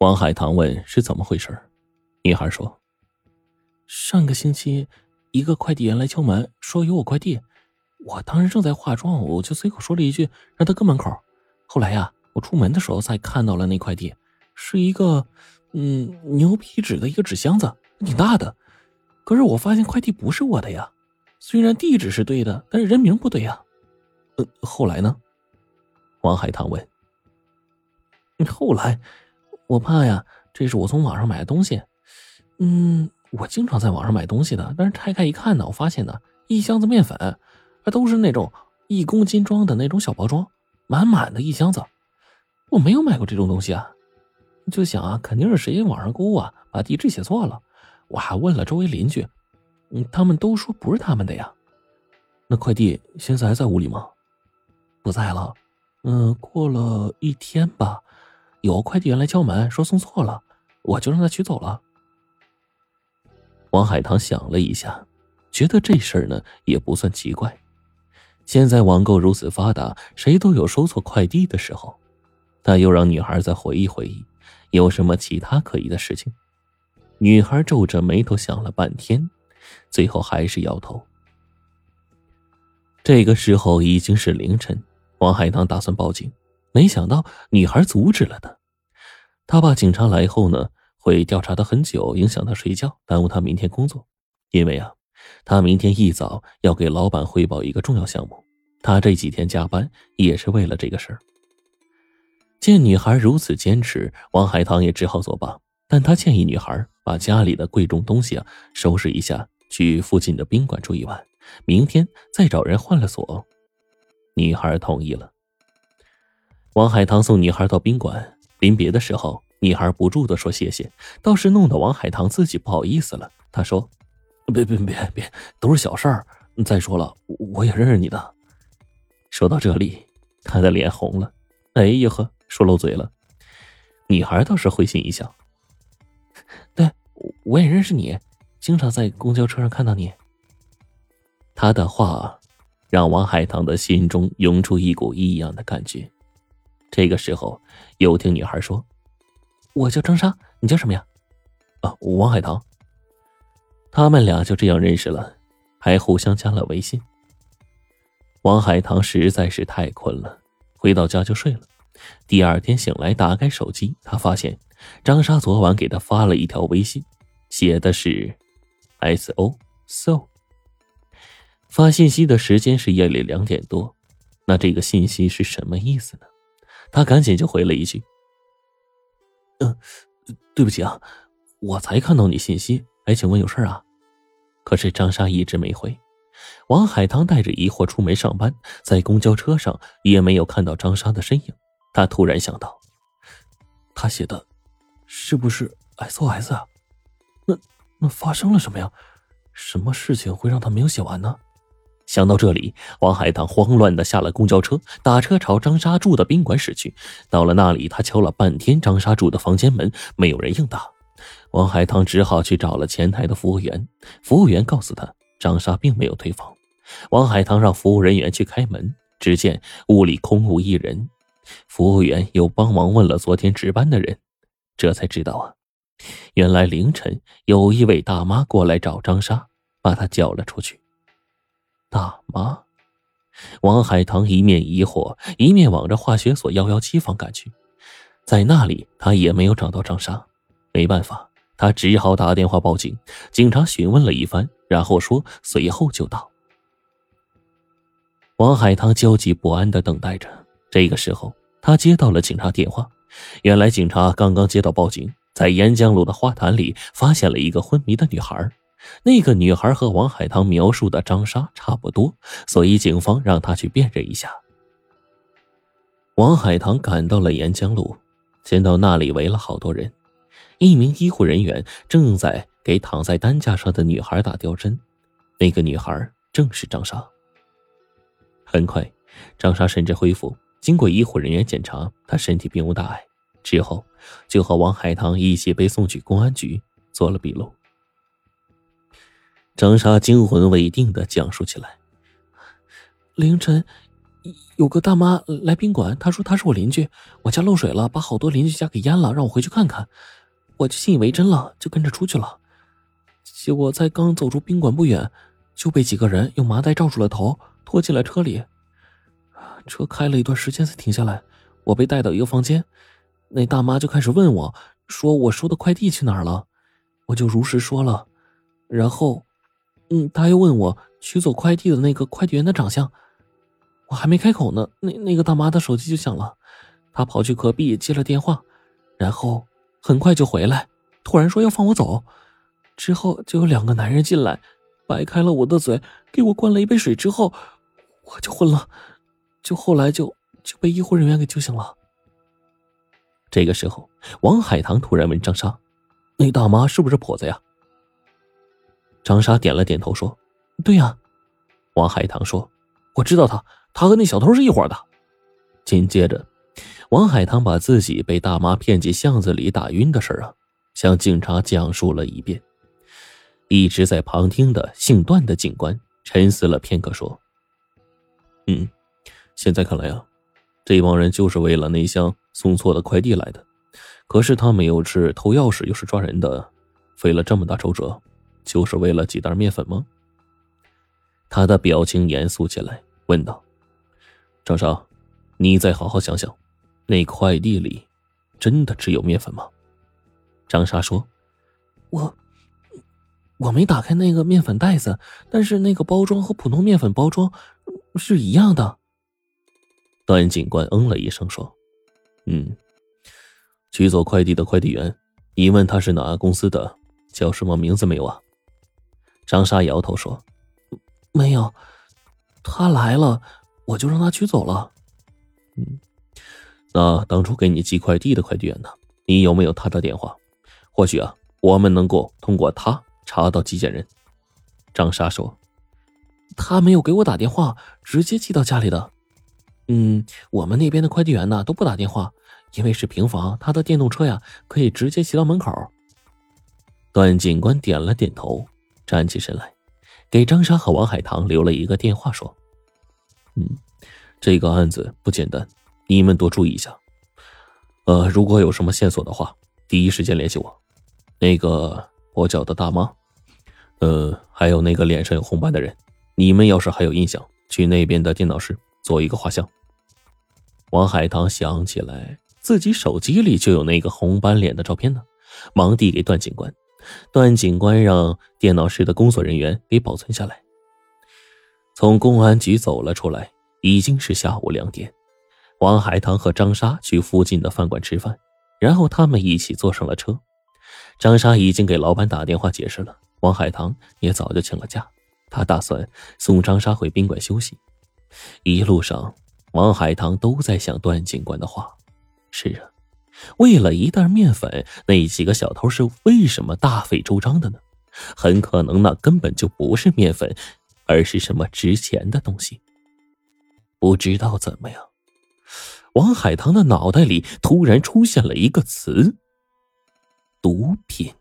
王海棠问：“是怎么回事？”女孩说：“上个星期，一个快递员来敲门，说有我快递。我当时正在化妆，我就随口说了一句，让他搁门口。后来呀，我出门的时候才看到了那快递，是一个，嗯，牛皮纸的一个纸箱子，挺大的。可是我发现快递不是我的呀，虽然地址是对的，但是人名不对呀。呃，后来呢？”王海棠问。后来，我怕呀，这是我从网上买的东西。嗯，我经常在网上买东西的，但是拆开一看呢，我发现呢，一箱子面粉，还都是那种一公斤装的那种小包装，满满的一箱子。我没有买过这种东西啊，就想啊，肯定是谁网上购物啊，把地址写错了。我还问了周围邻居，嗯，他们都说不是他们的呀。那快递现在还在屋里吗？不在了。嗯，过了一天吧。有快递员来敲门，说送错了，我就让他取走了。王海棠想了一下，觉得这事儿呢也不算奇怪。现在网购如此发达，谁都有收错快递的时候。他又让女孩再回忆回忆，有什么其他可疑的事情。女孩皱着眉头想了半天，最后还是摇头。这个时候已经是凌晨，王海棠打算报警。没想到女孩阻止了他，他怕警察来后呢会调查他很久，影响他睡觉，耽误他明天工作。因为啊，他明天一早要给老板汇报一个重要项目，他这几天加班也是为了这个事儿。见女孩如此坚持，王海棠也只好作罢。但他建议女孩把家里的贵重东西啊收拾一下，去附近的宾馆住一晚，明天再找人换了锁。女孩同意了。王海棠送女孩到宾馆，临别的时候，女孩不住的说谢谢，倒是弄得王海棠自己不好意思了。他说：“别别别别，都是小事儿。再说了，我也认识你的。”说到这里，他的脸红了。哎呀呵，说漏嘴了。女孩倒是会心一笑：“对，我也认识你，经常在公交车上看到你。”他的话让王海棠的心中涌出一股异样的感觉。这个时候，又听女孩说：“我叫张莎，你叫什么呀？”“啊，王海棠。”他们俩就这样认识了，还互相加了微信。王海棠实在是太困了，回到家就睡了。第二天醒来，打开手机，他发现张莎昨晚给他发了一条微信，写的是 “s o so”。发信息的时间是夜里两点多，那这个信息是什么意思呢？他赶紧就回了一句：“嗯，对不起啊，我才看到你信息，哎，请问有事啊？”可是张莎一直没回。王海棠带着疑惑出门上班，在公交车上也没有看到张莎的身影。他突然想到，他写的是不是 SOS 啊？那那发生了什么呀？什么事情会让他没有写完呢？想到这里，王海棠慌乱的下了公交车，打车朝张莎住的宾馆驶去。到了那里，他敲了半天张莎住的房间门，没有人应答。王海棠只好去找了前台的服务员。服务员告诉他，张莎并没有退房。王海棠让服务人员去开门，只见屋里空无一人。服务员又帮忙问了昨天值班的人，这才知道啊，原来凌晨有一位大妈过来找张莎，把她叫了出去。大妈，王海棠一面疑惑，一面往着化学所幺幺七房赶去。在那里，他也没有找到张莎。没办法，他只好打电话报警。警察询问了一番，然后说随后就到。王海棠焦急不安的等待着。这个时候，他接到了警察电话。原来，警察刚刚接到报警，在沿江路的花坛里发现了一个昏迷的女孩。那个女孩和王海棠描述的张莎差不多，所以警方让她去辨认一下。王海棠赶到了沿江路，见到那里围了好多人，一名医护人员正在给躺在担架上的女孩打吊针，那个女孩正是张莎。很快，张莎神志恢复，经过医护人员检查，她身体并无大碍，之后就和王海棠一起被送去公安局做了笔录。张莎惊魂未定的讲述起来：凌晨有个大妈来宾馆，她说她是我邻居，我家漏水了，把好多邻居家给淹了，让我回去看看。我就信以为真了，就跟着出去了。结果才刚走出宾馆不远，就被几个人用麻袋罩住了头，拖进了车里。车开了一段时间才停下来，我被带到一个房间，那大妈就开始问我，说我收的快递去哪儿了，我就如实说了。然后，嗯，他又问我取走快递的那个快递员的长相。我还没开口呢，那那个大妈的手机就响了，她跑去隔壁接了电话，然后很快就回来，突然说要放我走，之后就有两个男人进来，掰开了我的嘴，给我灌了一杯水，之后我就昏了，就后来就就被医护人员给救醒了。这个时候，王海棠突然问张莎：“那大妈是不是婆子呀？”张莎点了点头说：“对呀。”王海棠说：“我知道他。”他和那小偷是一伙的。紧接着，王海棠把自己被大妈骗进巷子里打晕的事啊，向警察讲述了一遍。一直在旁听的姓段的警官沉思了片刻，说：“嗯，现在看来啊，这帮人就是为了那箱送错的快递来的。可是他们又是偷钥匙又是抓人的，费了这么大周折，就是为了几袋面粉吗？”他的表情严肃起来，问道。张莎，你再好好想想，那快递里真的只有面粉吗？张莎说：“我我没打开那个面粉袋子，但是那个包装和普通面粉包装是一样的。”段警官嗯了一声说：“嗯，取走快递的快递员，你问他是哪个公司的，叫什么名字没有啊？”张莎摇头说：“没有，他来了。”我就让他取走了。嗯，那当初给你寄快递的快递员呢？你有没有他的电话？或许啊，我们能够通过他查到寄件人。张莎说：“他没有给我打电话，直接寄到家里的。嗯，我们那边的快递员呢都不打电话，因为是平房，他的电动车呀可以直接骑到门口。”段警官点了点头，站起身来，给张莎和王海棠留了一个电话，说。嗯，这个案子不简单，你们多注意一下。呃，如果有什么线索的话，第一时间联系我。那个跛脚的大妈，呃，还有那个脸上有红斑的人，你们要是还有印象，去那边的电脑室做一个画像。王海棠想起来自己手机里就有那个红斑脸的照片呢，忙递给段警官。段警官让电脑室的工作人员给保存下来。从公安局走了出来，已经是下午两点。王海棠和张莎去附近的饭馆吃饭，然后他们一起坐上了车。张莎已经给老板打电话解释了，王海棠也早就请了假，他打算送张莎回宾馆休息。一路上，王海棠都在想段警官的话：是啊，为了一袋面粉，那几个小偷是为什么大费周章的呢？很可能那根本就不是面粉。而是什么值钱的东西？不知道怎么样，王海棠的脑袋里突然出现了一个词：毒品。